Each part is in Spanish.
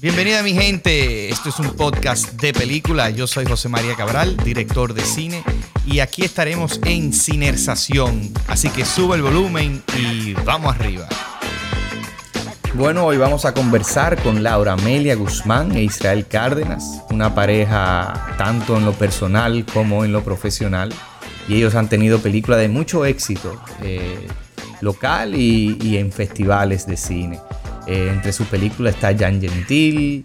Bienvenida mi gente, esto es un podcast de película. Yo soy José María Cabral, director de cine, y aquí estaremos en Cinersación. Así que sube el volumen y vamos arriba. Bueno, hoy vamos a conversar con Laura Amelia Guzmán e Israel Cárdenas, una pareja tanto en lo personal como en lo profesional. Y ellos han tenido películas de mucho éxito eh, local y, en festivales de cine. Eh, entre sus películas está Jan Gentil,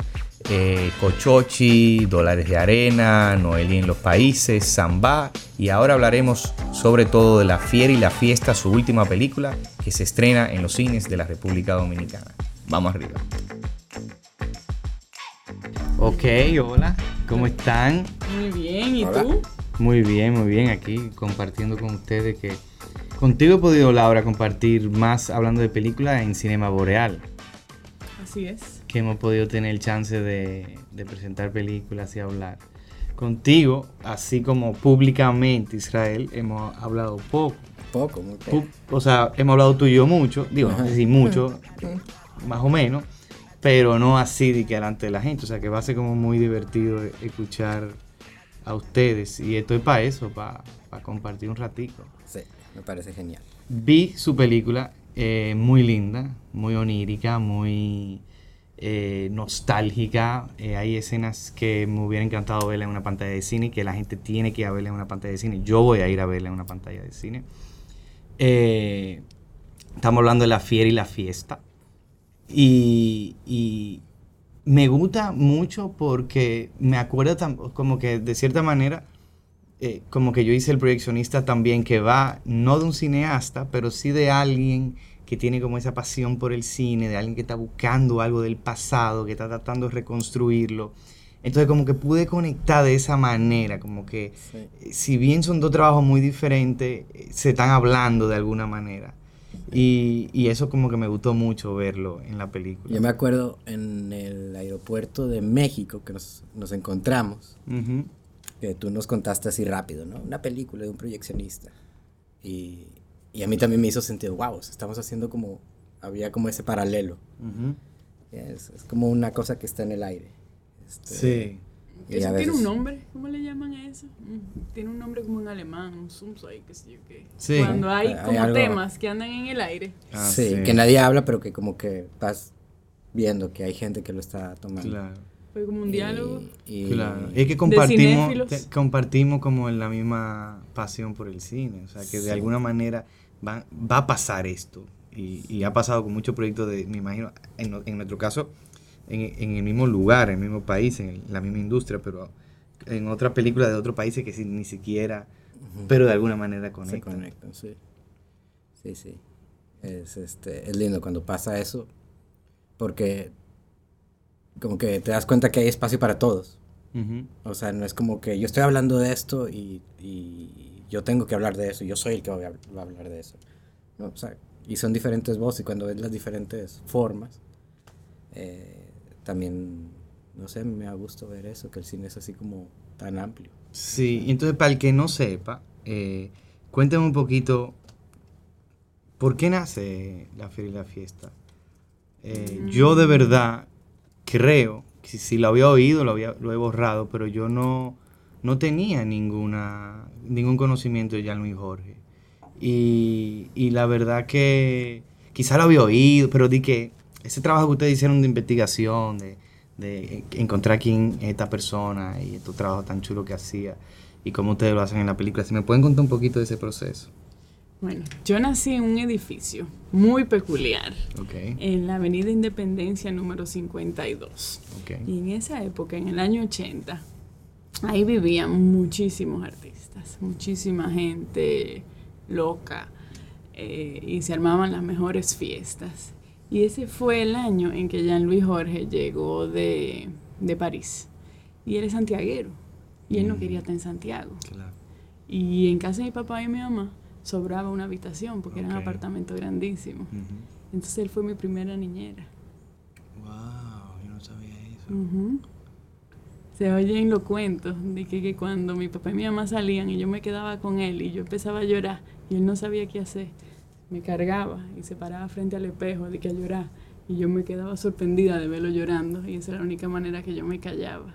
eh, Cochochi, Dólares de Arena, Noelí en los Países, Zambá. Y ahora hablaremos sobre todo de La Fiera y la Fiesta, su última película, que se estrena en los cines de la República Dominicana. Vamos arriba. Ok, hola, ¿cómo están? Muy bien, ¿y tú? Muy bien, muy bien, aquí compartiendo con ustedes que contigo he podido, Laura, compartir más hablando de películas en Cinema Boreal. Así es. Que hemos podido tener el chance de, de presentar películas y hablar. Contigo, así como públicamente, Israel, hemos hablado poco. Poco, muy poco. O sea, hemos hablado tú y yo mucho, digo, no sé si mucho, más o menos, pero no así de que delante de la gente. O sea, que va a ser como muy divertido escuchar a ustedes. Y estoy para eso, para compartir un ratico. Sí, me parece genial. Vi su película, eh, muy linda, muy onírica, muy eh, nostálgica. Eh, hay escenas que me hubiera encantado verla en una pantalla de cine, que la gente tiene que ir a verla en una pantalla de cine. Yo voy a ir a verla en una pantalla de cine. estamos hablando de la fiera y la fiesta. Y, me gusta mucho porque me acuerdo como que de cierta manera, eh, como que yo hice el proyeccionista también, que va no de un cineasta, pero sí de alguien que tiene como esa pasión por el cine, de alguien que está buscando algo del pasado, que está tratando de reconstruirlo. Entonces como que pude conectar de esa manera, como que eh, si bien son dos trabajos muy diferentes, eh, se están hablando de alguna manera. Y, eso como que me gustó mucho verlo en la película. Yo me acuerdo en el aeropuerto de México que nos, encontramos, que tú nos contaste así rápido, ¿no? Una película de un proyeccionista. Y, a mí también me hizo sentido, wow, estamos haciendo como, había como ese paralelo. es, como una cosa que está en el aire. Este, sí. ¿Eso tiene un nombre? ¿Cómo le llaman a eso? Tiene un nombre como en alemán, un Sumsai, qué sé yo qué. Sí. Cuando hay como temas que andan en el aire. Ah, sí, que nadie habla, pero que como que estás viendo que hay gente que lo está tomando. Claro. Fue como un diálogo. Y, claro. Es que compartimos, compartimos como la misma pasión por el cine. O sea, que de alguna manera va, va a pasar esto. Y, y, ha pasado con muchos proyectos de, me imagino, en, en nuestro caso, en, el mismo lugar, en el mismo país, en la misma industria, pero en otra película de otro país que ni siquiera, pero de alguna manera conectan. Se conectan, sí. Sí, sí. Es, este, es lindo cuando pasa eso, porque como que te das cuenta que hay espacio para todos. O sea, no es como que yo estoy hablando de esto y, y, yo tengo que hablar de eso, yo soy el que va a, hablar de eso. O sea, y son diferentes voces y cuando ves las diferentes formas, eh, también, no sé, me ha gusto ver eso, que el cine es así como tan amplio. Sí, entonces para el que no sepa, eh, cuéntame un poquito, ¿por qué nace la Feria y la Fiesta? Eh, mm. Yo de verdad creo, que si, lo había oído, lo, había, lo he borrado, pero yo no, no tenía ninguna, ningún conocimiento de Jean Luis Jorge. Y, y la verdad que quizá lo había oído, pero di que ese trabajo que ustedes hicieron de investigación, de, de encontrar quién es esta persona y tu trabajo tan chulo que hacía y cómo ustedes lo hacen en la película. Si me pueden contar un poquito de ese proceso. Bueno, yo nací en un edificio muy peculiar, en la Avenida Independencia número 52. Y en esa época, en el año 80, ahí vivían muchísimos artistas, muchísima gente loca, eh, y se armaban las mejores fiestas. Y ese fue el año en que Jean-Louis Jorge llegó de, París. Y él es santiaguero. Y él no quería estar en Santiago. Y en casa de mi papá y mi mamá sobraba una habitación porque era un apartamento grandísimo. Entonces él fue mi primera niñera. ¡Wow! Yo no sabía eso. Se oyen los cuentos de que, que, cuando mi papá y mi mamá salían y yo me quedaba con él y yo empezaba a llorar y él no sabía qué hacer me cargaba y se paraba frente al espejo de que a llorar Y yo me quedaba sorprendida de verlo llorando y esa era la única manera que yo me callaba.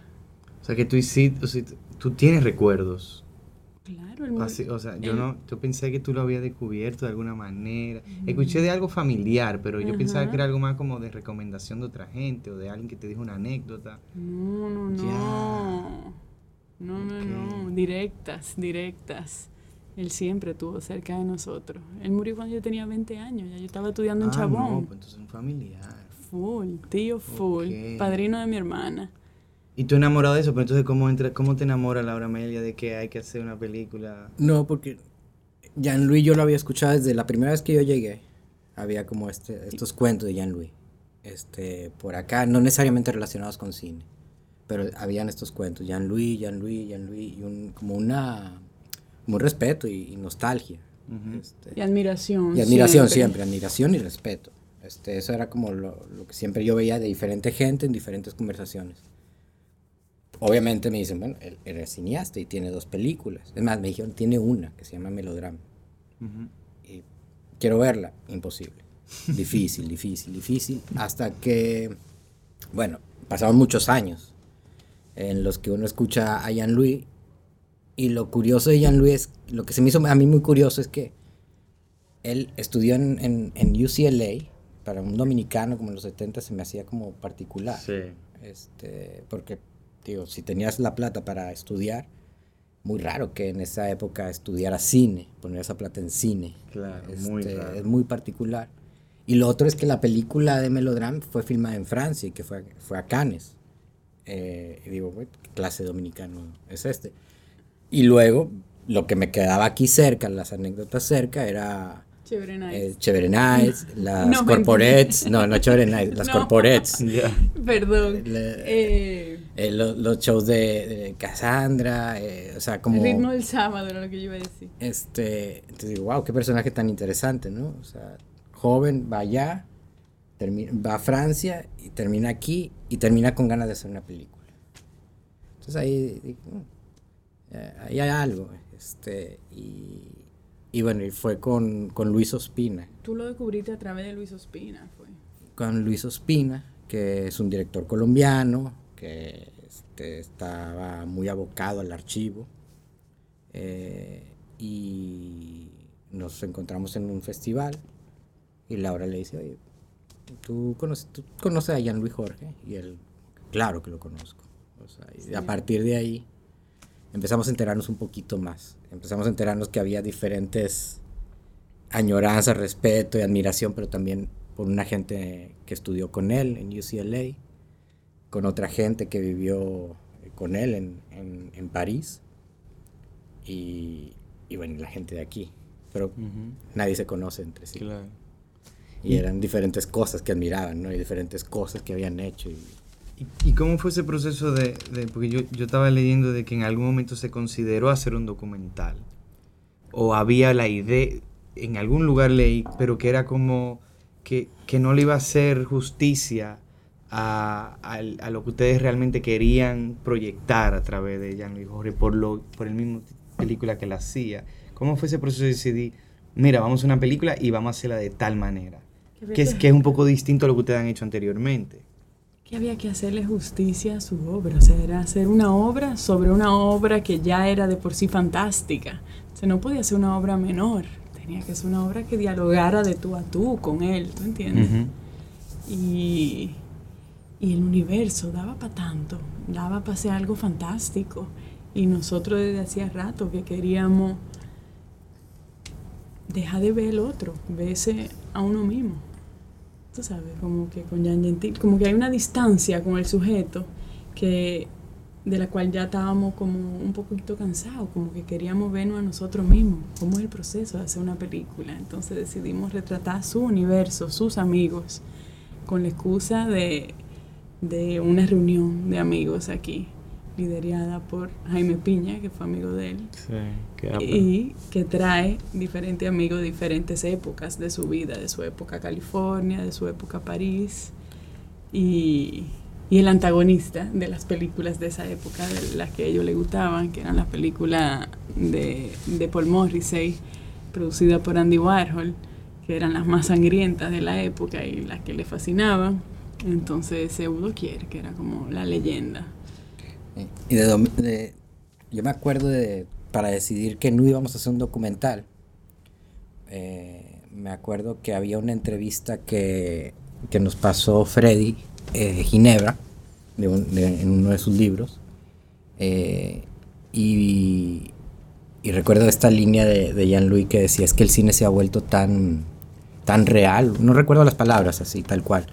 O sea, que tú hiciste, tú tienes recuerdos. Claro, el Así, O sea, yo no, yo pensé que tú lo habías descubierto de alguna manera. Escuché de algo familiar, pero yo pensaba que era algo más como de recomendación de otra gente o de alguien que te dijo una anécdota. No, no, no. No, no, no. Directas, directas. Él siempre estuvo cerca de nosotros. Él murió cuando yo tenía 20 años, ya yo estaba estudiando en ah, Chabón. No, pues entonces un familiar. Full, tío full, padrino de mi hermana. ¿Y tú enamorado de eso? Pero entonces, ¿cómo, entra, cómo te enamora Laura Amelia de que hay que hacer una película? No, porque Jean-Louis yo lo había escuchado desde la primera vez que yo llegué. Había como este, estos cuentos de Jean-Louis. Este, por acá, no necesariamente relacionados con cine. Pero habían estos cuentos, Jean-Louis, Jean-Louis, Jean-Louis, y un, como una muy respeto y, nostalgia. Este, y admiración. Y admiración siempre. admiración y respeto. Este, eso era como lo, que siempre yo veía de diferente gente en diferentes conversaciones. Obviamente me dicen, bueno, él era cineasta y tiene dos películas. Es más, me dijeron, tiene una que se llama Melodrama. Y quiero verla, imposible. difícil, difícil, difícil. Hasta que, bueno, pasaron muchos años en los que uno escucha a Jean-Louis y lo curioso de Jean-Louis, lo que se me hizo a mí muy curioso es que él estudió en, en, UCLA, para un dominicano como en los 70 se me hacía como particular. Sí. Este, porque, digo, si tenías la plata para estudiar, muy raro que en esa época estudiara cine, poner esa plata en cine. Claro, muy este, Es muy particular. Y lo otro es que la película de Melodrama fue filmada en Francia y que fue, fue a Cannes. Eh, y digo, ¿qué clase dominicano es este? Y luego, lo que me quedaba aquí cerca, las anécdotas cerca, era... Chévere Nights. Eh, Chévere Nights, las no, corporates. No, no Chévere Nights, las corporates. Perdón. eh, eh, los, shows de, Cassandra, eh, o sea, como... El ritmo del sábado era lo que yo iba a decir. Este, entonces digo, wow, qué personaje tan interesante, ¿no? O sea, joven, va allá, va a Francia y termina aquí y termina con ganas de hacer una película. Entonces ahí digo, eh, ahí hay algo. Este, y, y bueno, y fue con, con, Luis Ospina. Tú lo descubriste a través de Luis Ospina, fue. Con Luis Ospina, que es un director colombiano, que este, estaba muy abocado al archivo. Eh, y nos encontramos en un festival y Laura le dice, oye, ¿tú conoces, tú conoces a Jean Luis Jorge? Y él, claro que lo conozco. O sea, y a partir de ahí empezamos a enterarnos un poquito más. Empezamos a enterarnos que había diferentes añoranzas, respeto y admiración, pero también por una gente que estudió con él en UCLA, con otra gente que vivió con él en, en, París y, y, bueno, la gente de aquí. Pero nadie se conoce entre sí. Y eran diferentes cosas que admiraban, ¿no? Y diferentes cosas que habían hecho. Y, ¿Y, cómo fue ese proceso de, porque yo, yo, estaba leyendo de que en algún momento se consideró hacer un documental, o había la idea, en algún lugar leí, pero que era como que, que no le iba a hacer justicia a, a, lo que ustedes realmente querían proyectar a través de Jean-Louis Jorge por, lo, por el mismo película que la hacía. ¿Cómo fue ese proceso de decidir, mira, vamos a una película y vamos a hacerla de tal manera? Que es, que es un poco distinto a lo que ustedes han hecho anteriormente que había que hacerle justicia a su obra, o sea, era hacer una obra sobre una obra que ya era de por sí fantástica. O sea, no podía ser una obra menor, tenía que ser una obra que dialogara de tú a tú con él, ¿tú entiendes? y, y, el universo daba para tanto, daba para ser algo fantástico. Y nosotros desde hacía rato que queríamos dejar de ver el otro, verse a uno mismo sabes, como que con Jean Gentil, como que hay una distancia con el sujeto que de la cual ya estábamos como un poquito cansados, como que queríamos vernos a nosotros mismos, cómo es el proceso de hacer una película. Entonces decidimos retratar su universo, sus amigos, con la excusa de, de una reunión de amigos aquí liderada por Jaime Piña, que fue amigo de él, y que trae diferentes amigos de diferentes épocas de su vida, de su época California, de su época París, y, y el antagonista de las películas de esa época, de las que a ellos les gustaban, que eran las películas de, de Paul Morrissey, producida por Andy Warhol, que eran las más sangrientas de la época y las que le fascinaban. Entonces ese Udo Kier, que era como la leyenda. Y de, yo me acuerdo de, para decidir que no íbamos a hacer un documental, eh, me acuerdo que había una entrevista que, que nos pasó Freddy eh, Ginebra en uno de sus libros. Eh, y, y, recuerdo esta línea de, de Jean-Louis que decía, es que el cine se ha vuelto tan, tan real, no recuerdo las palabras así, tal cual,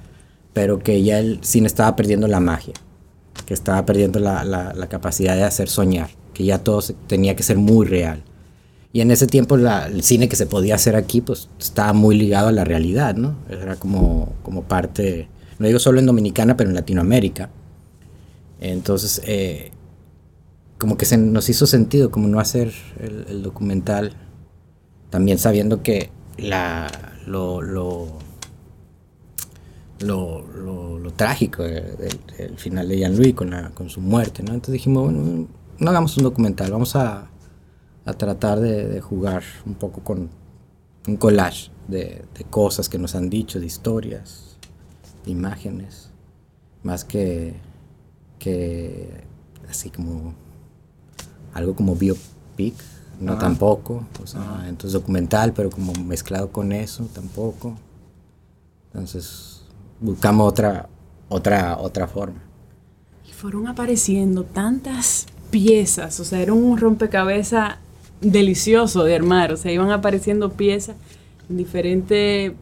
pero que ya el cine estaba perdiendo la magia, que estaba perdiendo la, la, capacidad de hacer soñar, que ya todo tenía que ser muy real. Y en ese tiempo el cine que se podía hacer aquí pues estaba muy ligado a la realidad, ¿no? Era como, como parte, no digo solo en Dominicana, pero en Latinoamérica. Entonces, eh, como que se nos hizo sentido como no hacer el, documental, también sabiendo que la, lo, lo, lo, trágico del, final de Jean-Louis con, con su muerte, ¿no? Entonces dijimos, bueno, no hagamos un documental, vamos a, a tratar de, jugar un poco con un collage de, de, cosas que nos han dicho, de historias, de imágenes, más que, que así como algo como biopic, no tampoco, entonces documental, pero como mezclado con eso, tampoco. Entonces buscamos otra, otra, otra forma. Y fueron apareciendo tantas piezas, o sea, era un rompecabezas delicioso de armar, o sea, iban apareciendo piezas en diferentes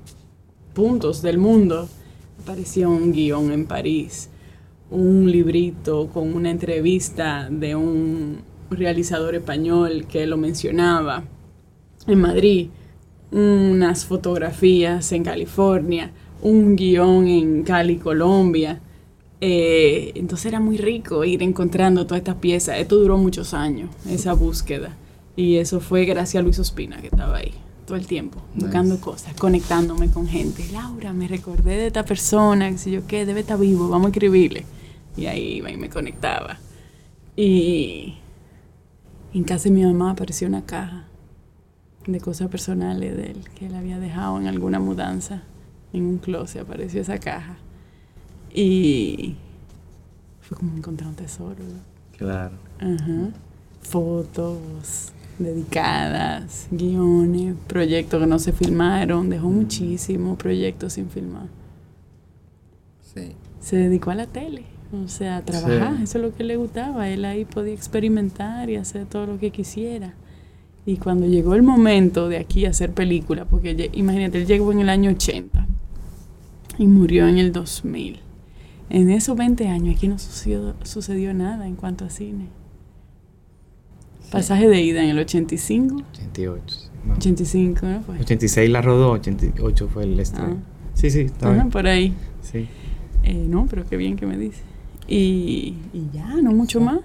puntos del mundo. Apareció un guion en París, un librito con una entrevista de un realizador español que lo mencionaba en Madrid, unas fotografías en California, un guion en Cali, Colombia. Eh, entonces era muy rico ir encontrando todas estas piezas. Esto duró muchos años, esa búsqueda. Y eso fue gracias a Luis Ospina, que estaba ahí todo el tiempo, buscando cosas, conectándome con gente. Laura, me recordé de esta persona, que sé yo qué, debe estar vivo, vamos a escribirle. Y ahí iba y me conectaba. Y en casa de mi mamá apareció una caja de cosas personales de él que él había dejado en alguna mudanza. En un closet apareció esa caja. Y fue como encontrar un tesoro. Claro. Ajá. Fotos dedicadas, guiones, proyectos que no se filmaron. Dejó mm. muchísimos proyectos sin filmar. Sí. Se dedicó a la tele. O sea, trabajar, eso es lo que le gustaba. Él ahí podía experimentar y hacer todo lo que quisiera. Y cuando llegó el momento de aquí hacer película, porque imagínate, él llegó en el año 80 y murió en el 2000. En esos 20 años aquí no sucedió, sucedió nada en cuanto a cine. Pasaje de ida en el 85. 88. 85, ¿no fue? 86 la rodó, 88 fue el estreno. Ah. Sí, sí, está por ahí. Sí. Eh, no, pero qué bien que me dice. Y, ya, no mucho más.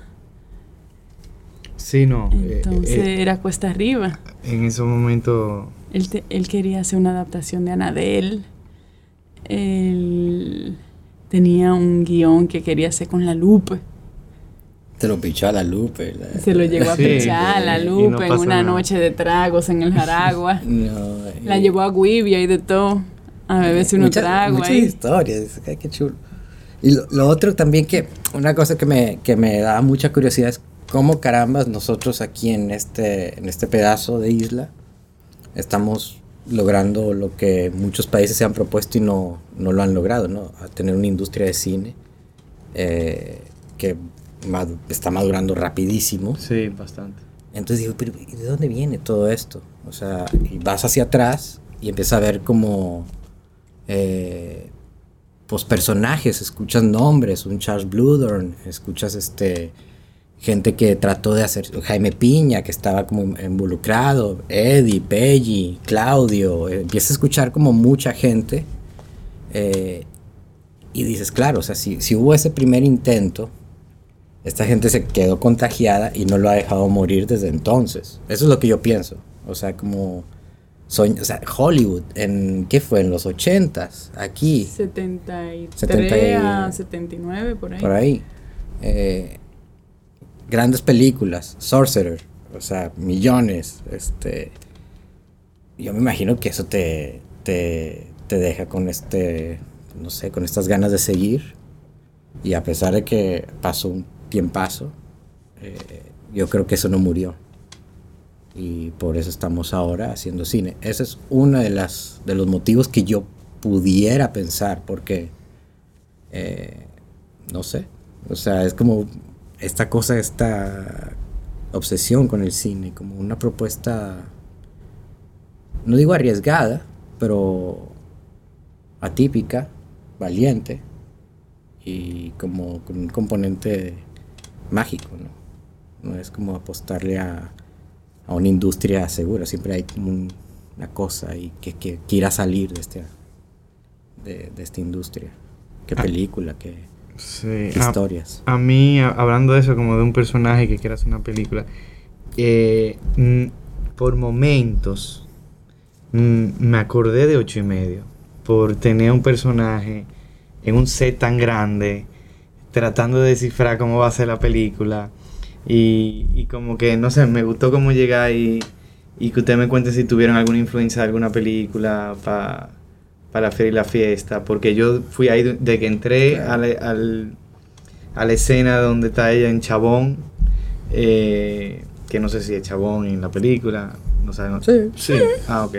Sí, no. Eh, Entonces eh, era cuesta arriba. En ese momento... Él, él quería hacer una adaptación de Anadel. Él tenía un guion que quería hacer con la Lupe. Se lo pichó a la Lupe. Se lo llevó a pichar a la Lupe en una noche de tragos en el Jaragua. la llevó a Guivia y de todo. A beberse unos tragos. Muchas historias. Qué chulo. Y lo, otro también que, una cosa que me, que me da mucha curiosidad es cómo carambas nosotros aquí en este, en este pedazo de isla estamos logrando lo que muchos países se han propuesto y no, no lo han logrado, ¿no? A tener una industria de cine eh, que está madurando rapidísimo. Sí, bastante. Entonces digo, pero ¿de dónde viene todo esto? O sea, y vas hacia atrás y empiezas a ver como eh, pues personajes, escuchas nombres, un Charles Bludorn, escuchas este gente que trató de hacer, Jaime Piña, que estaba como involucrado, Eddie, Peggy, Claudio, empiezas a escuchar como mucha gente eh, y dices, claro, o sea, si, si hubo ese primer intento, esta gente se quedó contagiada y no lo ha dejado morir desde entonces. Eso es lo que yo pienso. O sea, como o sea, Hollywood, en ¿qué fue? En los 80s, aquí. 73 a 79, por ahí. Por ahí. Eh, grandes películas, Sorcerer, o sea, millones. Este, yo me imagino que eso te, te, te deja con este, no sé, con estas ganas de seguir. Y a pesar de que pasó un tiempazo, eh, yo creo que eso no murió. Y por eso estamos ahora haciendo cine. Ese es uno de, las, de los motivos que yo pudiera pensar, porque, eh, no sé, o sea, es como esta cosa, esta obsesión con el cine, como una propuesta, no digo arriesgada, pero atípica, valiente y como con un componente mágico, ¿no? No es como apostarle a, a una industria segura, siempre hay como una cosa y que, que quiera salir de, este, de, de esta industria. ¿Qué ah. película? ¿Qué, historias? A, mí, hablando de eso, como de un personaje que quiera hacer una película, eh, por momentos me acordé de ocho y medio, por tener un personaje en un set tan grande, tratando de descifrar cómo va a ser la película. Y, como que, no sé, me gustó cómo llegar y, y que usted me cuente si tuvieron alguna influencia de alguna película para la feria y la fiesta. Porque yo fui ahí de que entré a, la, escena donde está ella en Chabón. Eh, que no sé si es Chabón en la película. No sabemos. Sí. Sí. Ah, ok.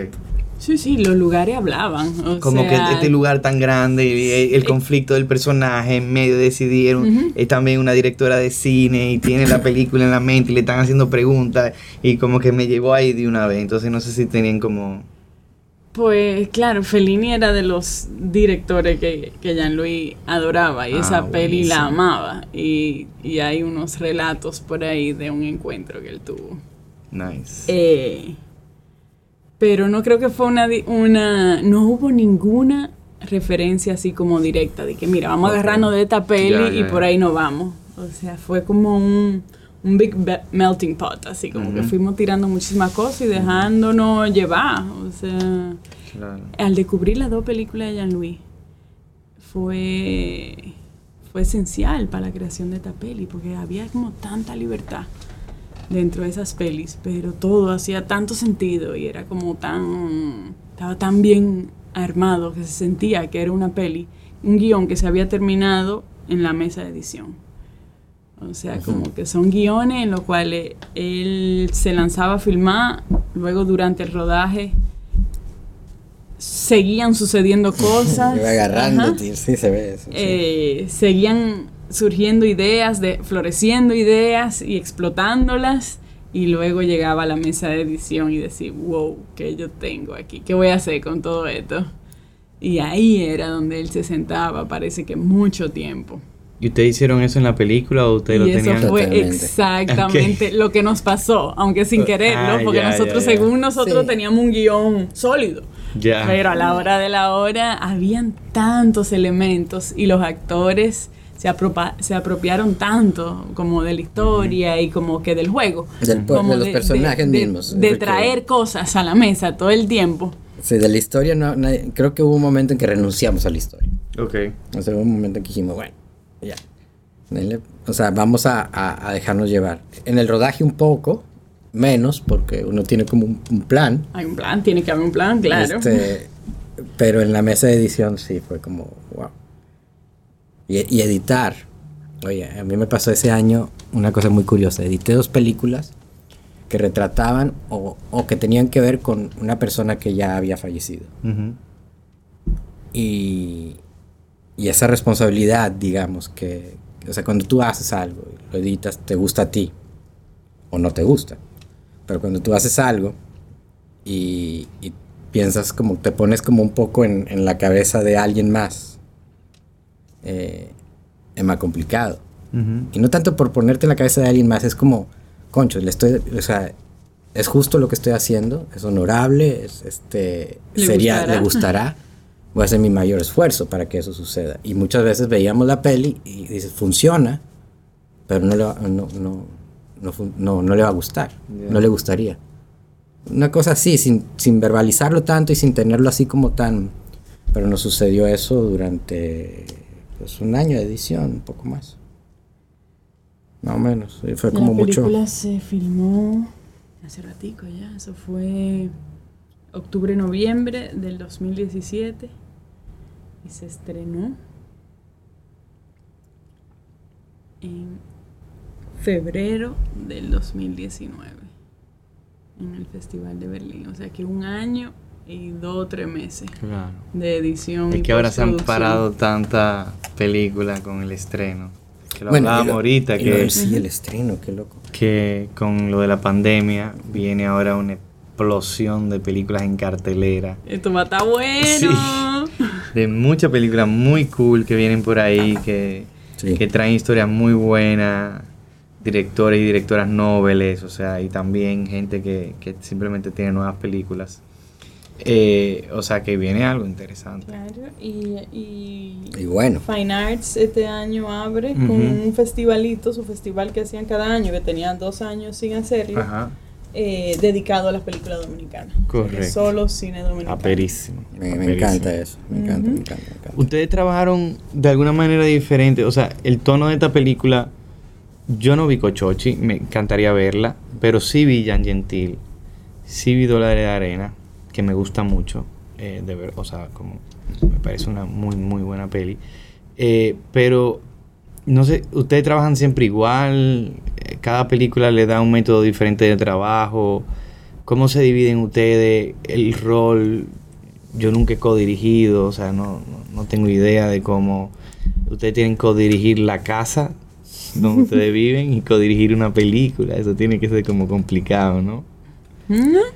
Sí, sí, los lugares hablaban. Como que este lugar tan grande, y el conflicto del personaje en medio decidieron, es también una directora de cine y tiene la película en la mente y le están haciendo preguntas y como que me llevó ahí de una vez, entonces no sé si tenían como... Pues claro, Fellini era de los directores que, que Jean-Louis adoraba y esa ah, peli la amaba y, y, hay unos relatos por ahí de un encuentro que él tuvo. Nice. Eh, pero no creo que fue una, una, no hubo ninguna referencia así como directa de que mira, vamos a agarrarnos de esta peli y por ahí nos vamos. O sea, fue como un, un big melting pot, así como que fuimos tirando muchísimas cosas y dejándonos llevar. O sea, al descubrir las dos películas de Jean-Louis fue, fue esencial para la creación de esta peli porque había como tanta libertad dentro de esas pelis, pero todo hacía tanto sentido y era como tan, estaba tan bien armado que se sentía que era una peli, un guion que se había terminado en la mesa de edición. O sea, como que son guiones en los cuales él se lanzaba a filmar, luego durante el rodaje seguían sucediendo cosas. agarrando, sí se ve eso. Eh, seguían surgiendo ideas, de, floreciendo ideas y explotándolas. Y luego llegaba a la mesa de edición y decir, wow, ¿qué yo tengo aquí? ¿Qué voy a hacer con todo esto? Y ahí era donde él se sentaba, parece que mucho tiempo. ¿Y ustedes hicieron eso en la película o ustedes lo tenían? Eso fue exactamente lo que nos pasó, aunque sin quererlo, ah, porque nosotros, según nosotros, teníamos un guion sólido. Pero a la hora de la hora habían tantos elementos y los actores se, se apropiaron tanto como de la historia y como que del juego. como de los personajes mismos. De, traer cosas a la mesa todo el tiempo. Sí, de la historia no, creo que hubo un momento en que renunciamos a la historia. Ok. O sea, hubo un momento en que dijimos, bueno, ya. O sea, vamos a, a, dejarnos llevar. En el rodaje un poco, menos, porque uno tiene como un, un, plan. Hay un plan, tiene que haber un plan, claro. Este, pero en la mesa de edición sí fue como, wow y, editar. Oye, a mí me pasó ese año una cosa muy curiosa. Edité dos películas que retrataban o, que tenían que ver con una persona que ya había fallecido. y, y, esa responsabilidad, digamos, que, o sea, cuando tú haces algo, lo editas, te gusta a ti o no te gusta. Pero cuando tú haces algo y, piensas como, te pones como un poco en, en la cabeza de alguien más eh, es más complicado. Y no tanto por ponerte en la cabeza de alguien más, es como, concho, le estoy, o sea, es justo lo que estoy haciendo, es honorable, es, este, ¿Le sería, gustará? le gustará, voy a hacer mi mayor esfuerzo para que eso suceda. Y muchas veces veíamos la peli y dices, funciona, pero no le va, no, no, no, no, le va a gustar, no le gustaría. Una cosa así, sin, sin verbalizarlo tanto y sin tenerlo así como tan... Pero nos sucedió eso durante pues un año de edición, un poco más. Más o menos. Fue como mucho. La película se filmó hace ratico ya. Eso fue octubre-noviembre del 2017 y se estrenó en febrero del 2019 en el Festival de Berlín. O sea que un año y dos o tres meses de edición. Es que ahora se han parado tanta película con el estreno. Que lo hablábamos ahorita. que, sí, el estreno, qué loco. Que con lo de la pandemia viene ahora una explosión de películas en cartelera. Esto va a estar bueno. De muchas películas muy cool que vienen por ahí, que, que traen historias muy buenas directores y directoras nobles, o sea, y también gente que, que simplemente tiene nuevas películas. Eh, o sea que viene algo interesante. Claro, y, y, bueno. Fine Arts este año abre con un festivalito, su festival que hacían cada año, que tenían dos años sin hacerlo, eh, dedicado a las películas dominicanas. Correcto. solo cine dominicano. Aperísimo. Me, encanta eso, me encanta, me encanta, me encanta. Ustedes trabajaron de alguna manera diferente, o sea, el tono de esta película, yo no vi Cochochi, me encantaría verla, pero sí vi Jan Gentil, sí vi Dólares de Arena que me gusta mucho, eh, de ver, o sea, como me parece una muy, muy buena peli. Eh, pero, no sé, ustedes trabajan siempre igual, eh, cada película le da un método diferente de trabajo, ¿cómo se dividen ustedes el rol? Yo nunca he codirigido, o sea, no, no, tengo idea de cómo ustedes tienen que codirigir la casa donde ustedes viven y codirigir una película, eso tiene que ser como complicado, ¿no?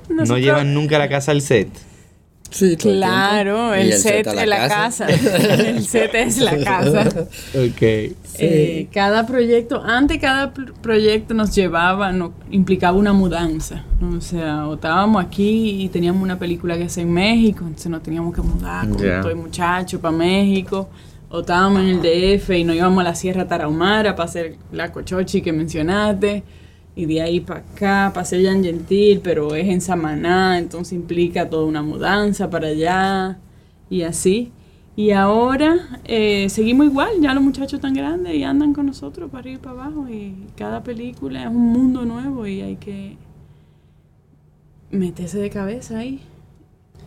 No, llevan nunca la casa al set. Sí, claro, el, set, es la casa. el set es la casa. ok. Eh, cada proyecto, antes cada proyecto nos llevaba, implicaba una mudanza. O sea, o estábamos aquí y teníamos una película que hacer en México, entonces nos teníamos que mudar con todo el muchacho para México. O estábamos en el DF y nos íbamos a la Sierra Tarahumara para hacer la cochochi que mencionaste y de ahí para acá, pasé ya en Gentil, pero es en Samaná, entonces implica toda una mudanza para allá y así. Y ahora eh, seguimos igual, ya los muchachos están grandes y andan con nosotros para arriba y para abajo y cada película es un mundo nuevo y hay que meterse de cabeza ahí.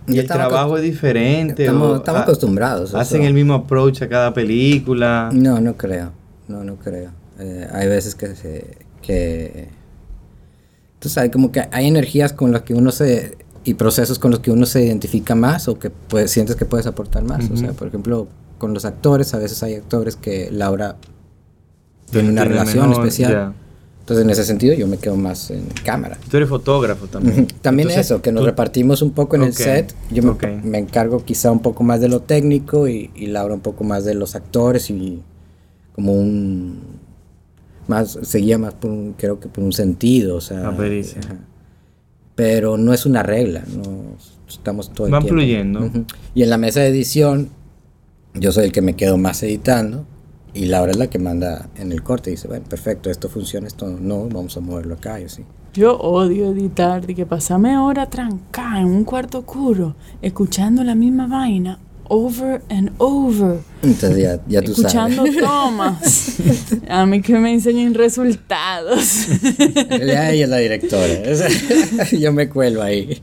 Y el trabajo es diferente. Estamos, acostumbrados. ¿Hacen el mismo approach a cada película? No, no creo. No, no creo. Eh, hay veces que se, que tú sabes, como que hay energías con las que uno se y procesos con los que uno se identifica más o que pues, sientes que puedes aportar más. O sea, por ejemplo, con los actores, a veces hay actores que Laura tiene una relación especial. Entonces, en ese sentido, yo me quedo más en cámara. Tú eres fotógrafo también. también eso, que nos repartimos un poco en el set. Yo me, encargo quizá un poco más de lo técnico y, y Laura un poco más de los actores y como un más seguía más por un, creo que por un sentido, o sea, pero no es una regla, no estamos todo el Van fluyendo. Y en la mesa de edición yo soy el que me quedo más editando y Laura es la que manda en el corte y dice, bueno, perfecto, esto funciona, esto no, vamos a moverlo acá y así. Yo odio editar, de que pasame ahora trancada en un cuarto oscuro, escuchando la misma vaina over and over. Entonces ya, ya tú Escuchando tomas. A mí que me enseñen resultados. Ella es la directora. Yo me cuelo ahí.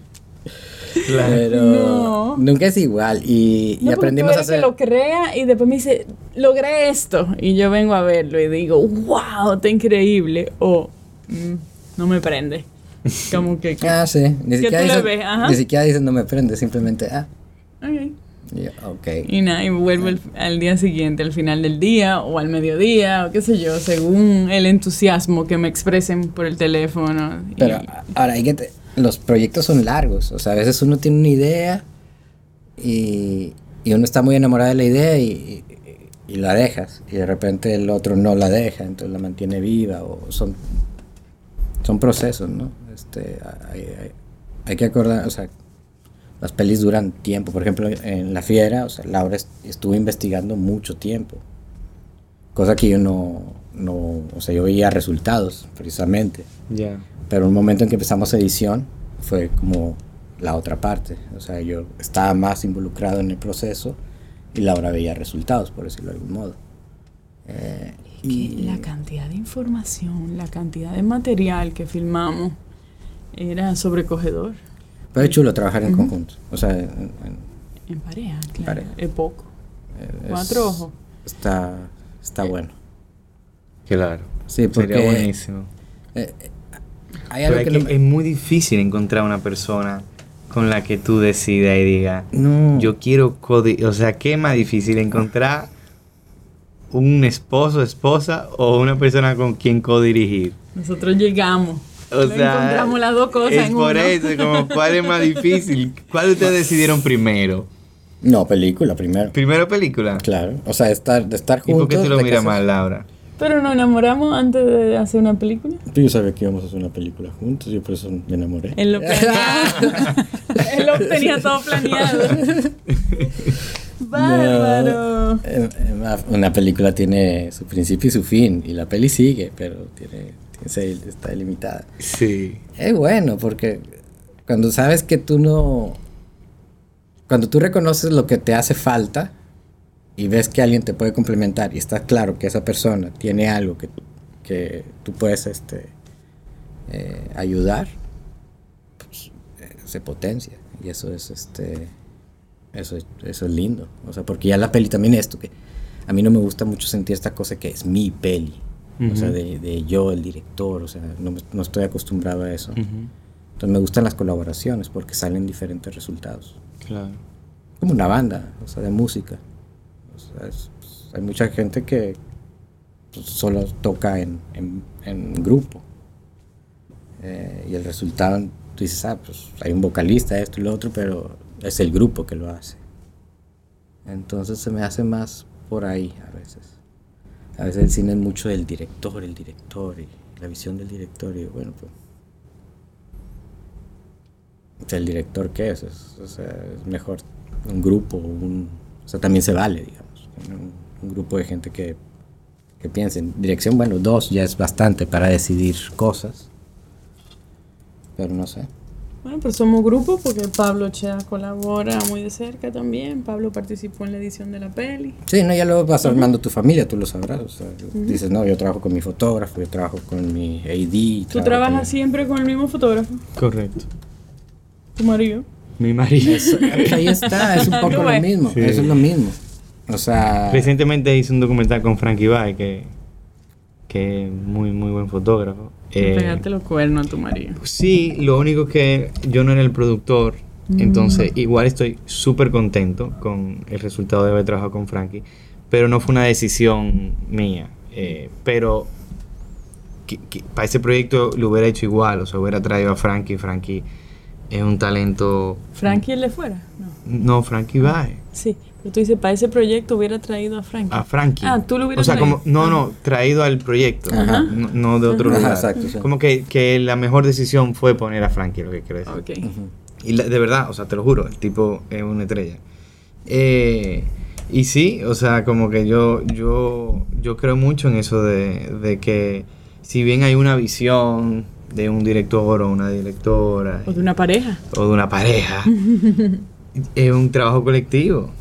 Pero nunca es igual. Y, y aprendimos a hacer. Que lo crea y después me dice, logré esto. Y yo vengo a verlo y digo, wow, está increíble. O mm, no me prende. Como que. ah, sí. Ni siquiera, dice, ni siquiera dice no me prende, simplemente, ah. Ok. okay. Y nada, y vuelvo al día siguiente, al final del día o al mediodía o qué sé yo, según el entusiasmo que me expresen por el teléfono. Pero ahora hay que... los proyectos son largos, o sea, a veces uno tiene una idea y, y uno está muy enamorado de la idea y, y, la dejas y de repente el otro no la deja, entonces la mantiene viva o son, son procesos, ¿no? Este, hay, hay, hay que acordar, o sea, las pelis duran tiempo. Por ejemplo, en La Fiera, o sea, Laura estuvo investigando mucho tiempo. Cosa que yo no, no o sea, yo veía resultados, precisamente. Ya. Pero un momento en que empezamos edición fue como la otra parte. O sea, yo estaba más involucrado en el proceso y Laura veía resultados, por decirlo de algún modo. Eh, y la cantidad de información, la cantidad de material que filmamos era sobrecogedor. Pero es chulo trabajar en conjunto. O sea, en, pareja, claro. Es poco. Cuatro ojos. Está, está bueno. Claro. Sí, porque, Sería buenísimo. Eh, es muy difícil encontrar una persona con la que tú decidas y digas, no. yo quiero O sea, ¿qué es más difícil encontrar un esposo, esposa o una persona con quien codirigir? Nosotros llegamos. O sea, encontramos las dos cosas es por eso, como, ¿cuál es más difícil? ¿Cuál ustedes decidieron primero? No, película primero. ¿Primero película? Claro, o sea, estar, de estar juntos. ¿Y por qué tú lo miras mal, Laura? Pero nos enamoramos antes de hacer una película. Yo sabía que íbamos a hacer una película juntos, yo por eso me enamoré. Él lo Él lo tenía todo planeado. Bárbaro. una película tiene su principio y su fin, y la peli sigue, pero tiene, está delimitada. Sí. Es bueno, porque cuando sabes que tú no. Cuando tú reconoces lo que te hace falta y ves que alguien te puede complementar y está claro que esa persona tiene algo que, que tú puedes este, eh, ayudar, pues, eh, se potencia. Y eso es este eso, eso es lindo. O sea, porque ya la peli también esto, que a mí no me gusta mucho sentir esta cosa que es mi peli. O sea, de, de, yo, el director, o sea, no, no estoy acostumbrado a eso. Entonces me gustan las colaboraciones porque salen diferentes resultados. Claro. Como una banda, o sea, de música. Pues, hay mucha gente que pues, solo toca en, en, grupo. Eh, y el resultado, tú dices, ah, pues hay un vocalista, esto y lo otro, pero es el grupo que lo hace. Entonces se me hace más por ahí a veces. A veces el cine es mucho del director, el director y la visión del director. Y bueno, pues. ¿El director qué es? o sea, es mejor un grupo, un, o sea, también se vale, digamos un, grupo de gente que, que piense en dirección. Bueno, dos ya es bastante para decidir cosas. Pero no sé. Bueno, pues somos grupo porque Pablo Chea colabora muy de cerca también. Pablo participó en la edición de la peli. Sí, no, ya lo vas armando tu familia, tú lo sabrás. O sea, Dices, no, yo trabajo con mi fotógrafo, yo trabajo con mi AD. ¿Tú trabajas siempre con el mismo fotógrafo? Correcto. ¿Tu marido? Mi marido. ahí está, es un poco lo mismo. Eso es lo mismo. O sea. Recientemente hice un documental con Frankie Bay, que, que es muy, muy buen fotógrafo. Eh, los cuernos a tu marido. Sí, lo único que yo no era el productor, mm. entonces igual estoy súper contento con el resultado de haber trabajado con Frankie, pero no fue una decisión mía. Eh, pero para ese proyecto lo hubiera hecho igual, o sea, hubiera traído a Frankie. Frankie es un talento. ¿Frankie le fuera? No, no Frankie Bae. Sí, tú dices, para ese proyecto hubiera traído a Frankie. A Frankie. Ah, tú lo hubieras O sea, como, no, no, traído al proyecto. No, de otro lugar. exacto, Como que, que, la mejor decisión fue poner a Frankie, lo que quiero decir. Ok. Y de verdad, o sea, te lo juro, el tipo es una estrella. Eh, y sí, o sea, como que yo, yo, yo creo mucho en eso de, de que si bien hay una visión de un director o una directora. O de una pareja. O de una pareja. es un trabajo colectivo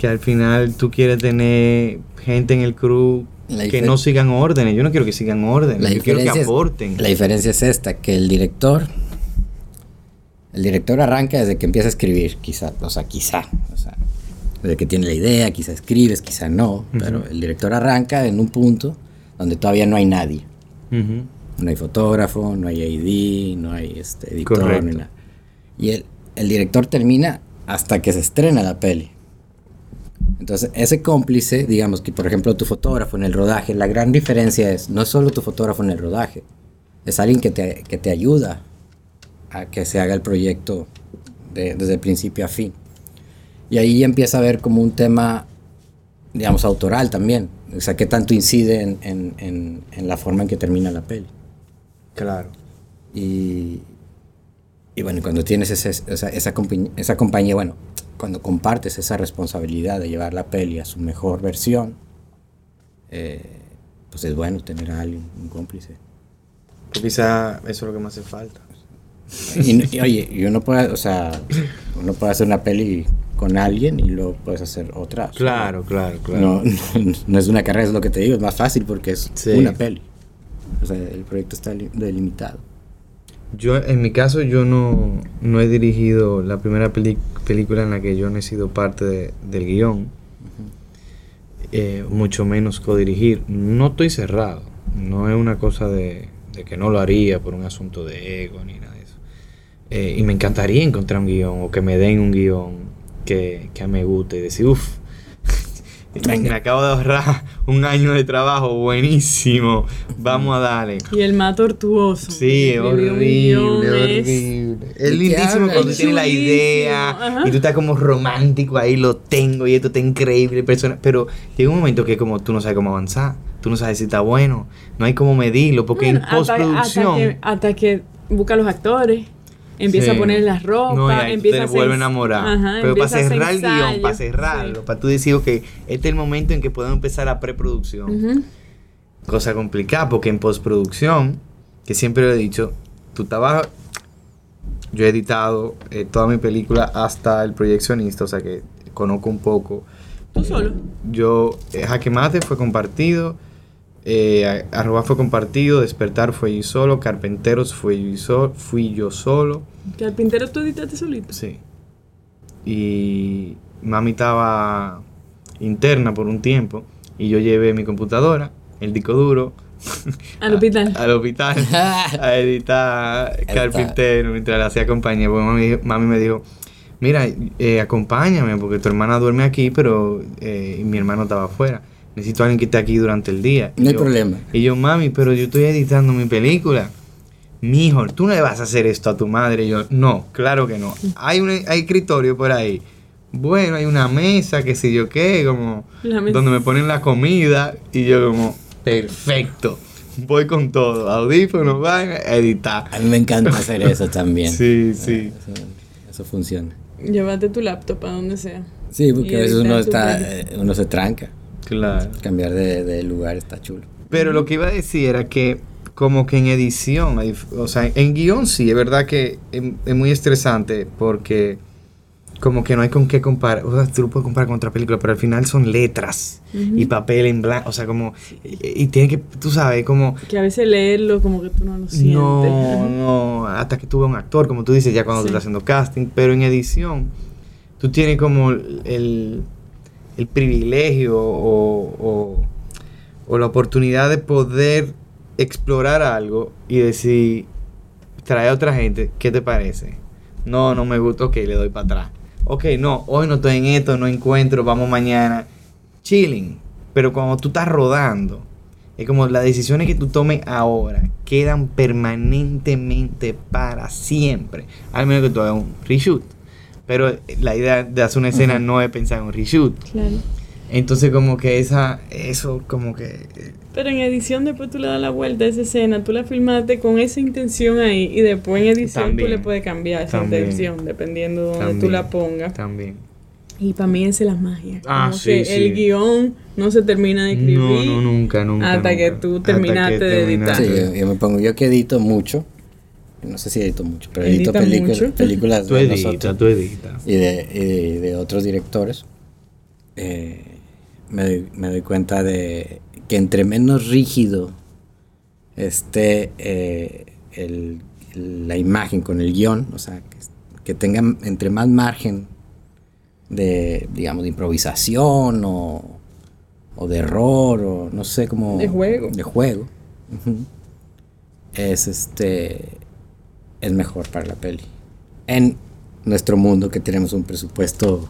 que al final tú quieres tener gente en el crew que no sigan órdenes. Yo no quiero que sigan órdenes, yo quiero que aporten. la diferencia es esta, que el director, el director arranca desde que empieza a escribir, quizá, o sea, quizá, o sea, desde que tiene la idea, quizá escribes, quizá no, pero el director arranca en un punto donde todavía no hay nadie. No hay fotógrafo, no hay AD, no hay este, editor, ni nada. Y el, el director termina hasta que se estrena la peli. Entonces, ese cómplice, digamos que por ejemplo tu fotógrafo en el rodaje, la gran diferencia es, no es solo tu fotógrafo en el rodaje, es alguien que te, que te ayuda a que se haga el proyecto desde el principio a fin. Y ahí empieza a ver como un tema, digamos, autoral también. O sea, qué tanto incide en, en, en, la forma en que termina la peli. Claro. Y, y bueno, cuando tienes esa, esa, esa, compañía, bueno, cuando compartes esa responsabilidad de llevar la peli a su mejor versión, eh, pues es bueno tener a alguien, un cómplice. quizá eso es lo que más hace falta. Y, oye, y uno puede, o sea, uno puede hacer una peli con alguien y luego puedes hacer otra. Claro, claro, claro. No, no, es una carrera, es lo que te digo, es más fácil porque es una peli. O sea, el proyecto está delimitado. Yo, en mi caso, yo no, no he dirigido la primera película en la que yo no he sido parte del guion. Eh, mucho menos codirigir. No estoy cerrado. No es una cosa de, que no lo haría por un asunto de ego ni nada de eso. Eh, y me encantaría encontrar un guion o que me den un guion que, que me guste y decir, uff, me acabo de ahorrar un año de trabajo buenísimo. Vamos a darle. Y el más tortuoso. Sí, horrible, horrible. Es lindísimo cuando tienes la idea y tú estás como romántico ahí, lo tengo y esto está increíble. Persona, pero llega un momento que como tú no sabes cómo avanzar, tú no sabes si está bueno, no hay cómo medirlo, porque en postproducción. Hasta, que, busca los actores empieza a poner las ropas, empieza te vuelve a enamorar. Pero para cerrar el guion, para cerrarlo, para tú decir, ok, este es el momento en que podemos empezar la preproducción. Cosa complicada, porque en postproducción, que siempre lo he dicho, tu trabajo, yo he editado eh, toda mi película hasta el proyeccionista, o sea que conozco un poco. ¿Tú solo? Yo, eh, Jaque Mate fue compartido. Eh, Arroba fue compartido, Despertar fue yo solo, Carpenteros fue yo, fui yo solo. ¿Carpinteros tú editaste solito? Sí. Y mami estaba interna por un tiempo y yo llevé mi computadora, el disco duro. Al hospital. al hospital a editar Carpintero mientras le hacía compañía. Pues mami, me dijo, mira, eh, acompáñame porque tu hermana duerme aquí, pero eh, mi hermano estaba afuera necesito a alguien que esté aquí durante el día. No hay problema. Y yo, mami, pero yo estoy editando mi película. Mi hijo, tú no le vas a hacer esto a tu madre. Y yo, no, claro que no. Hay un hay escritorio por ahí. Bueno, hay una mesa, que sé yo qué, como donde me ponen la comida y yo como, perfecto. Voy con todo, audífonos, van a editar. A mí me encanta hacer eso también. sí, sí. Eso, funciona. Llévate tu laptop a donde sea. Sí, porque a veces uno está, uno se tranca. Claro. Cambiar de, lugar está chulo. Pero lo que iba a decir era que como que en edición, o sea, en guion sí, es verdad que es, muy estresante porque como que no hay con qué comparar, o sea, tú lo puedes comparar con otra película, pero al final son letras y papel en blanco, o sea, como, y, tiene que, tú sabes, como... Que a veces leerlo como que tú no lo sientes. No, no, hasta que tú ves un actor, como tú dices, ya cuando tú estás haciendo casting, pero en edición, tú tienes como el el privilegio o, la oportunidad de poder explorar algo y decir, trae a otra gente, ¿qué te parece? No, no me gusta, ok, le doy para atrás. Ok, no, hoy no estoy en esto, no encuentro, vamos mañana. Chilling. Pero cuando tú estás rodando, es como las decisiones que tú tomes ahora quedan permanentemente para siempre. Al menos que tú hagas un reshoot. Pero la idea de hacer una escena no es pensar en un reshoot. Claro. Entonces como que esa, eso como que... Pero en edición después tú le das la vuelta a esa escena, tú la filmaste con esa intención ahí y después en edición tú le puedes cambiar esa intención dependiendo de donde tú la pongas. También. Y para mí esa es la magia. Ah, sí, El guion no se termina de escribir. No, no, nunca, nunca. Hasta que tú terminaste de editar. Sí, yo, me pongo, yo que edito mucho, no sé si edito mucho, pero edito películas, películas de nosotros tú. Y de, de otros directores. Eh, me, me, doy cuenta de que entre menos rígido esté eh, el, la imagen con el guion, o sea, que, que tenga entre más margen de, digamos, de improvisación o, o de error o no sé cómo... De juego. De juego. Es este es mejor para la peli. En nuestro mundo que tenemos un presupuesto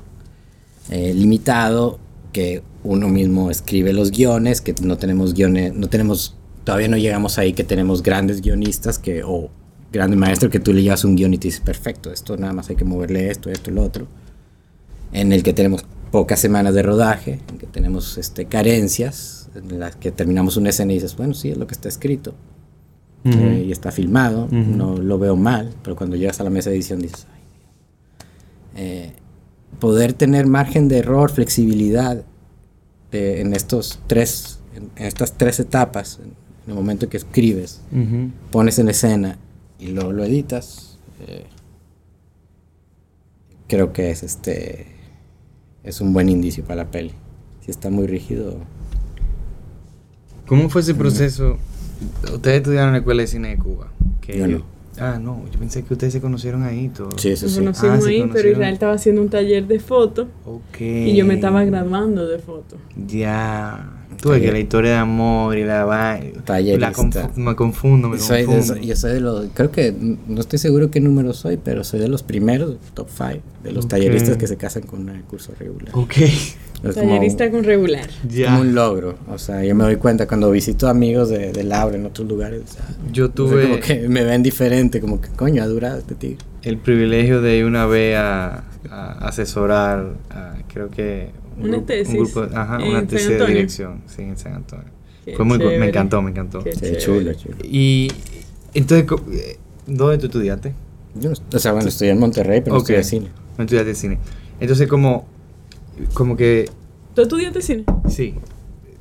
eh, limitado, que uno mismo escribe los guiones, que no tenemos guiones, no tenemos, todavía no llegamos ahí que tenemos grandes guionistas que, o grandes maestros que tú le llevas un guion y te dices, perfecto, esto nada más hay que moverle esto, esto lo otro. En el que tenemos pocas semanas de rodaje, en que tenemos este, carencias, en las que terminamos una escena y dices, bueno, sí, es lo que está escrito eh, y está filmado, no lo veo mal, pero cuando llegas a la mesa de edición dices, eh, poder tener margen de error, flexibilidad eh, en estos tres, en, estas tres etapas, en, el momento que escribes, pones en escena y luego lo editas, creo que es este es un buen indicio para la peli. Si está muy rígido. ¿Cómo fue ese proceso? Ustedes estudiaron en la Escuela de Cine de Cuba. Que Yo no. Ah, no, yo pensé que ustedes se conocieron ahí todos. Sí, sí, Nos conocimos Ah, ahí, pero conocieron. Israel estaba haciendo un taller de foto Ok. y yo me estaba graduando de foto. Ya. Tú ves que la historia de amor y la vaina. Tallerista. la me confundo, me Soy confundo. eso- yo soy de los, creo que, no estoy seguro qué número soy, pero soy de los primeros, top 5, de los talleristas que se casan con un curso regular. Ok. Es como, Tallerista con regular. Ya. como un logro, o sea, yo me doy cuenta cuando visito amigos de, de Laura en otros lugares, o sea, Yo o sea, tuve como que me ven diferente, como que coño, ha durado este tigre. el privilegio de ir una vez a, a asesorar, a, creo que. Un Una tesis Un grupo, ajá, en una tesis de dirección, sí, en San Antonio. Qué Fue muy, co- me encantó, me encantó. Qué Sí, chévere. chulo, chulo. Y entonces, eh, ¿dónde tú estudiaste? Yo no- o sea, bueno, estoy en Monterrey, pero no estoy Ok. de cine. No estudiaste cine. Entonces, como, como que ¿Tú estudiaste cine? Sí,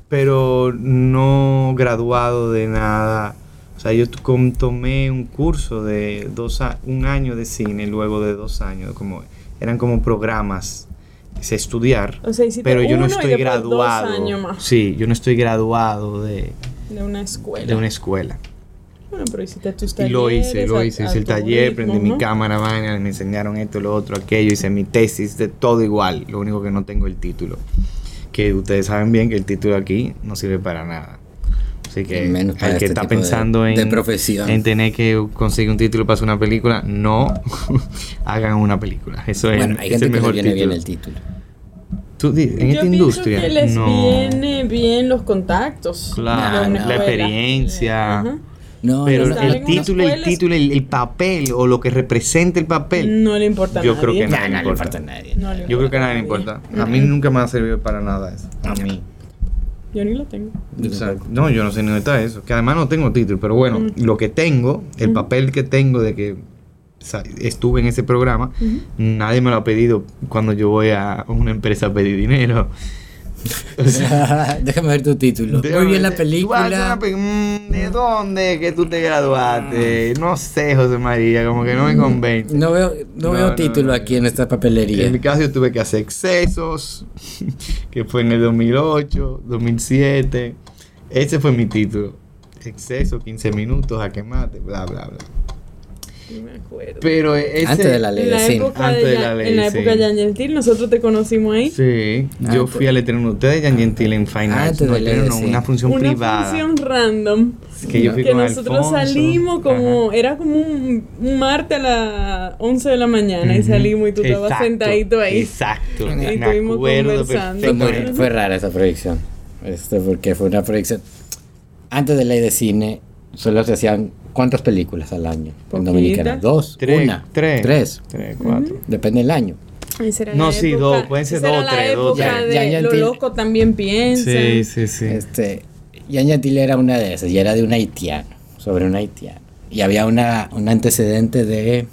pero no graduado de nada. O sea, yo tomé un curso de dos a- un año de cine luego de dos años, como eran como programas sé estudiar, O sea, hiciste pero yo no y estoy graduado. Sí, yo no estoy graduado de, De una escuela. de una escuela. Bueno, pero hiciste tus Y talleres. lo hice, lo hice, a hice el taller, prendí mi cámara, vaina, me enseñaron esto, lo otro, aquello, hice mi tesis, de todo igual, lo único que no tengo el título. Que ustedes saben bien que el título aquí no sirve para nada. Así que Menos para el que este está de- pensando de en, profesión. en tener que conseguir un título para hacer una película, no hagan una película. Eso es, el que le mejor viene bien título. el título. Tú en Yo esta industria, que les no. viene bien los contactos. Claro, la experiencia. Ajá. No, Pero no, el título, el título, el, el papel o lo que representa el papel, No le importa a Yo creo que no, no. le importa. a nadie. No le yo creo que a nadie le importa importa. A mí nunca me ha servido para nada eso. A mí. Yo ni lo tengo. No, yo no sé ni dónde está eso. Que además no tengo título, pero bueno, lo que tengo, el papel que tengo de que estuve en ese programa, nadie me lo ha pedido cuando yo voy a una empresa a pedir dinero. Déjame ver tu título. Muy bien la película. Mm, ¿De dónde que tú te graduaste? No sé, José María, como que no me convence. No veo, no No, veo no, título no. aquí en esta papelería. En mi caso yo tuve que hacer excesos, que fue en el 2008, 2007. Ese fue mi título. Exceso, 15 minutos, a quemate, bla, bla, bla. No me acuerdo. Pero ese... Antes de la ley En de la cine. época Antes de, de la ley, en la sí. época de Jan Gentil, nosotros te conocimos ahí. Sí, yo fui al estreno. Ustedes Jan Gentil en. Antes no, de la ley, no, sí. una función una privada. función random. Que yo fui que con nosotros Alfonso. salimos como, Ajá. era como un, un martes a las 11 de la mañana y salimos y tú estabas sentadito ahí. Exacto. Y Me estuvimos acuerdo conversando. Fue, muy- perfectamente. fue rara esa proyección. Este, porque fue una proyección. Antes de ley de cine, solo se hacían cuántas películas al año en. Dominicana. Dos, Tres, una, tres. tres. Tres, cuatro. Depende del año. No, sí, época- dos, pueden ser dos, tres, dos, de Ya- ya lo loco también piensa. Sí, sí, sí. Este, Yan Yantil era una de esas, y era de un haitiano, sobre un haitiano. Y había una, un antecedente de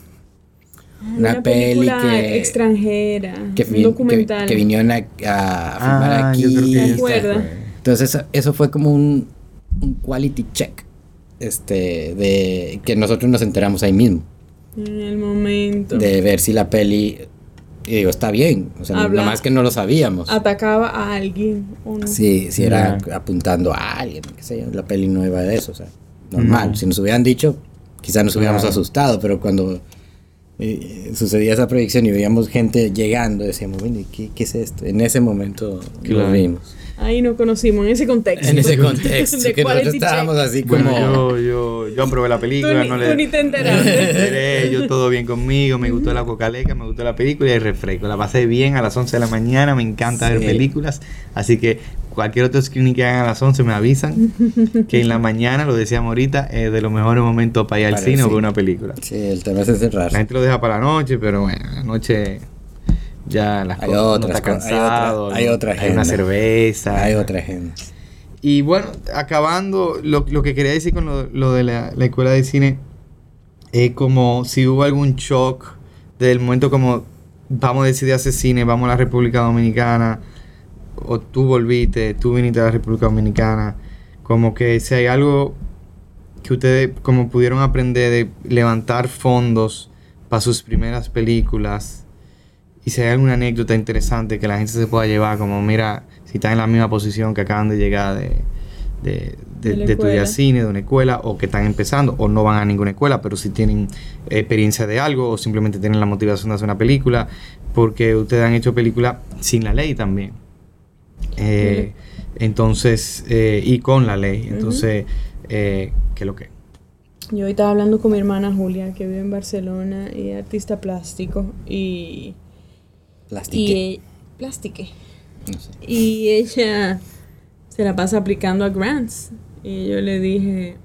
una, peli película que, extranjera, que, documental. que, que vinieron a, a filmar Ah, aquí. yo creo que ¿Te ya. Entonces eso, eso fue como un, un quality check, este, de que nosotros nos enteramos ahí mismo, en el momento. de ver si la peli, y digo, está bien, o sea, Habla- nada más que no lo sabíamos. Atacaba a alguien o no. Si, si era apuntando a alguien, qué sé yo, la peli no iba de eso, o sea, normal. No. Si nos hubieran dicho, quizás nos hubiéramos Claro. asustado, pero cuando eh, sucedía esa proyección y veíamos gente llegando, decíamos, bueno, ¿y ¿qué, qué es esto? En ese momento Claro. lo vimos. Ahí nos conocimos, en ese contexto. En ese contexto, De que nosotros estábamos check. así Bueno, como... yo, yo, yo aprobé la Tú película, ni, no tú le... ni te me enteraste. enteré, yo todo bien conmigo, me gustó la cocaleca, me gustó la película y el refresco. La pasé bien a las 11 de la mañana, me encanta ver películas, así que cualquier otro screening que hagan a las 11 me avisan, que en la mañana, lo decíamos ahorita, es de los mejores momentos para ir al Para cine o ver una película. Sí, el tema es encerrarse. La gente lo deja para la noche, pero bueno, la noche ya las Hay cosas, otras está cosas, hay otra- cansado, hay ¿no? otra hay una agenda. cerveza. Hay otra gente. Y bueno, acabando, lo, lo que quería decir con lo, lo de la, la escuela de cine es como si hubo algún shock desde el momento como vamos a decidir hacer cine, vamos a la República Dominicana, o tú volviste, tú viniste a la República Dominicana, como que si hay algo que ustedes como pudieron aprender de levantar fondos para sus primeras películas y si hay alguna anécdota interesante que la gente se pueda llevar, como mira, si están en la misma posición que acaban de llegar de, de, de, estudiar cine, de una escuela, o que están empezando, o no van a ninguna escuela, pero si tienen experiencia de algo, o simplemente tienen la motivación de hacer una película, porque ustedes han hecho películas sin la ley también. Eh, entonces, eh, y con la ley. Entonces, eh, ¿qué es lo que? Yo hoy estaba hablando con mi hermana Julia, que vive en Barcelona y es artista plástico. Y. Plastique. plastique. Y ella se la pasa aplicando a grants. Y yo le dije,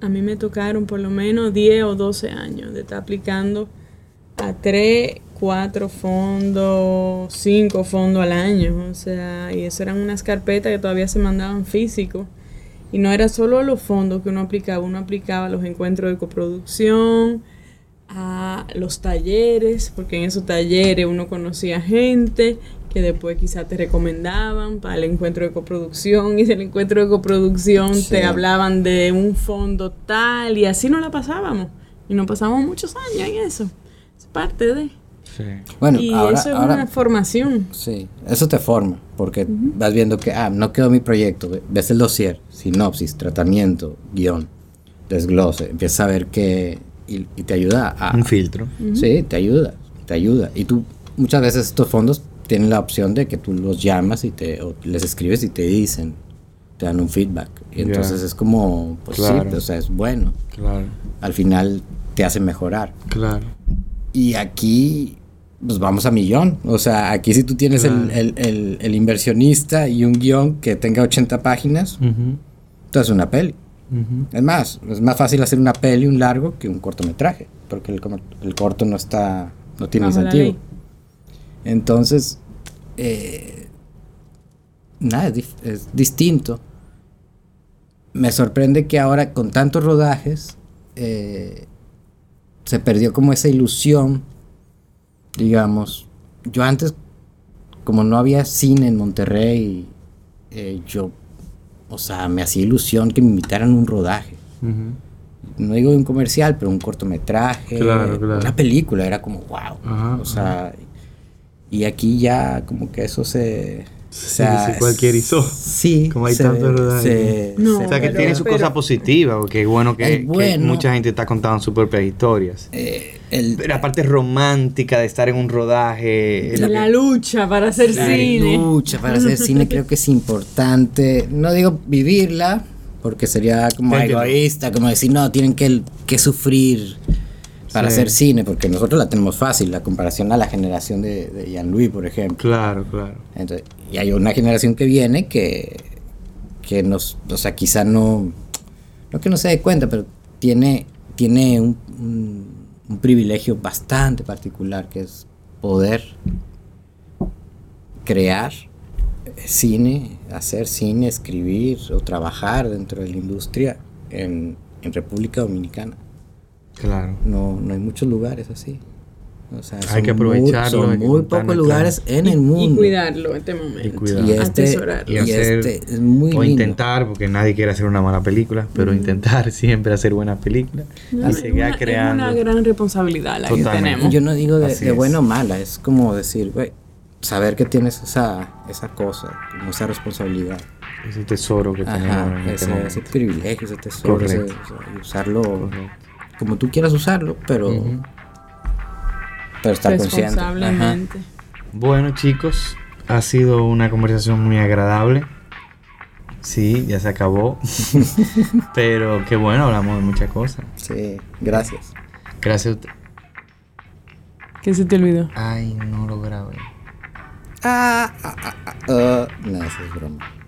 a mí me tocaron por lo menos 10 o 12 años de estar aplicando a tres, cuatro fondos, cinco fondos al año. O sea, y eso eran unas carpetas que todavía se mandaban físicos. Y no era solo los fondos que uno aplicaba, uno aplicaba los encuentros de coproducción, a los talleres, porque en esos talleres uno conocía gente que después quizá te recomendaban para el encuentro de coproducción y del encuentro de coproducción te hablaban de un fondo tal y así no la pasábamos. Y nos pasamos muchos años en eso. Es parte de... Sí. Bueno, y eso es una formación. Sí, eso te forma, porque vas viendo que, ah, no quedó mi proyecto, ves el dossier, sinopsis, tratamiento, guion, desglose, empiezas a ver que, y, te ayuda a... Un filtro. Sí, te ayuda, te ayuda. Y tú, muchas veces estos fondos tienen la opción de que tú los llamas y te, les escribes y te dicen, te dan un feedback. Y entonces es como, pues sí, o sea, es bueno. Claro. Al final te hace mejorar. Claro. Y aquí, pues vamos a millón. O sea, aquí si tú tienes el, inversionista y un guion que tenga 80 páginas, tú haces una peli. Es más, es más fácil hacer una peli, un largo, que un cortometraje, porque el, corto no está, no tiene incentivo. Entonces, eh, nada, es, distinto. Me sorprende que ahora con tantos rodajes eh, se perdió como esa ilusión, digamos. Yo antes, como no había cine en Monterrey, eh, yo, o sea, me hacía ilusión que me invitaran a un rodaje. No digo un comercial, pero un cortometraje, una película, era como wow. o sea, y aquí ya como que eso se... se cualquierizó. Sí. Como hay tanto rodaje. o sea, que tiene su cosa positiva, porque es bueno que, mucha gente está contando sus propias historias. Eh, la parte romántica de estar en un rodaje. La, la lucha para hacer cine. La lucha para hacer cine creo que es importante. No digo vivirla, porque sería como egoísta, como decir, no, tienen que, que sufrir para hacer cine, porque nosotros la tenemos fácil, la comparación a la generación de, Jean-Louis, por ejemplo. Claro, claro. Entonces, y hay una generación que viene que, que nos, o sea, quizá no, no que no se dé cuenta, pero tiene, tiene un, un privilegio bastante particular, que es poder crear cine, hacer cine, escribir o trabajar dentro de la industria en, en República Dominicana. Claro. No, no hay muchos lugares así. O sea, hay que aprovecharlo. Muy, son muy pocos lugares en el mundo. Y cuidarlo en este momento. Y, cuidarlo. y este, y, hacer, este es muy O intentar, porque nadie quiere hacer una mala película, pero intentar siempre hacer buenas películas y seguir creando. Es una gran responsabilidad la que tenemos. Yo no digo de, de buena o mala, es como decir, güey, saber que tienes esa, esa cosa, esa responsabilidad. Ese tesoro que tenemos. En este ese, ese, privilegio, ese tesoro, ese, usarlo como tú quieras usarlo, pero, pero estar consciente. Bueno, chicos, ha sido una conversación muy agradable. Sí, ya se acabó. pero qué bueno, hablamos de muchas cosas. Sí, gracias. Gracias a usted. ¿Qué se te olvidó? Ay, no lo grabé. Ah, ah, ah, ah. Uh, no, eso es broma.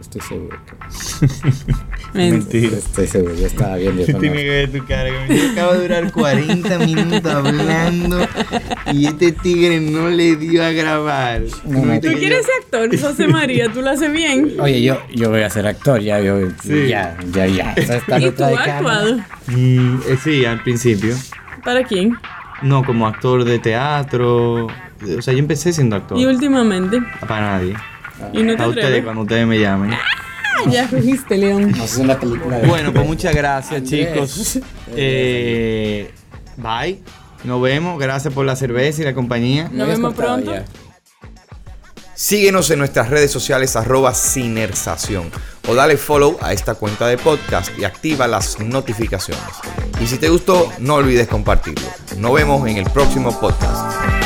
Estoy seguro. Mentira. Estoy seguro, ya estaba viendo. Tiene que ver tu cara. Que acabo de durar 40 minutos hablando y este tigre no le dio a grabar. ¿Tú quieres ser actor, José María? ¿Tú lo haces bien? Oye, yo, yo voy a ser actor, ya, yo, ya, ya, ya. ¿Y tú has actuado? Mm, eh, sí, al principio. ¿Para quién? No, como actor de teatro. O sea, yo empecé siendo actor. ¿Y últimamente? Para nadie. ¿Y no te a ustedes cuando ustedes me llamen. Ah, ya fuiste, León. una película de bueno, pues muchas gracias, chicos. Eh, bye. Nos vemos. Gracias por la cerveza y la compañía. Nos vemos pronto. Síguenos en nuestras redes sociales arroba Cinersación. o dale follow a esta cuenta de podcast y activa las notificaciones. Y si te gustó, no olvides compartirlo. Nos vemos en el próximo podcast.